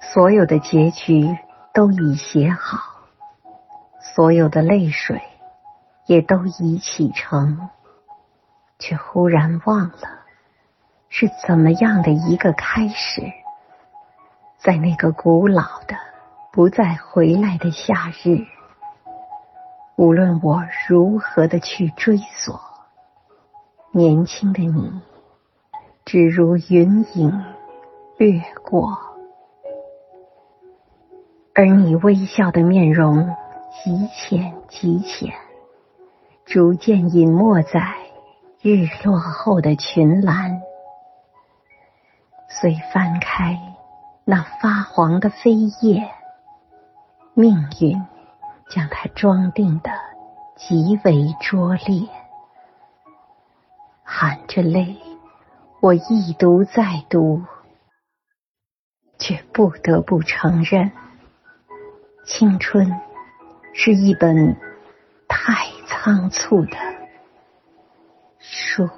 所有的结局都已写好，所有的泪水也都已启程，却忽然忘了是怎么样的一个开始，在那个古老的、不再回来的夏日，无论我如何的去追索，年轻的你，只如云影掠过。而你微笑的面容极浅极浅，逐渐隐没在日落后的群岚。遂翻开那发黄的扉页，命运将它装订的极为拙劣。含着泪，我一读再读，却不得不承认。青春是一本太仓促的书。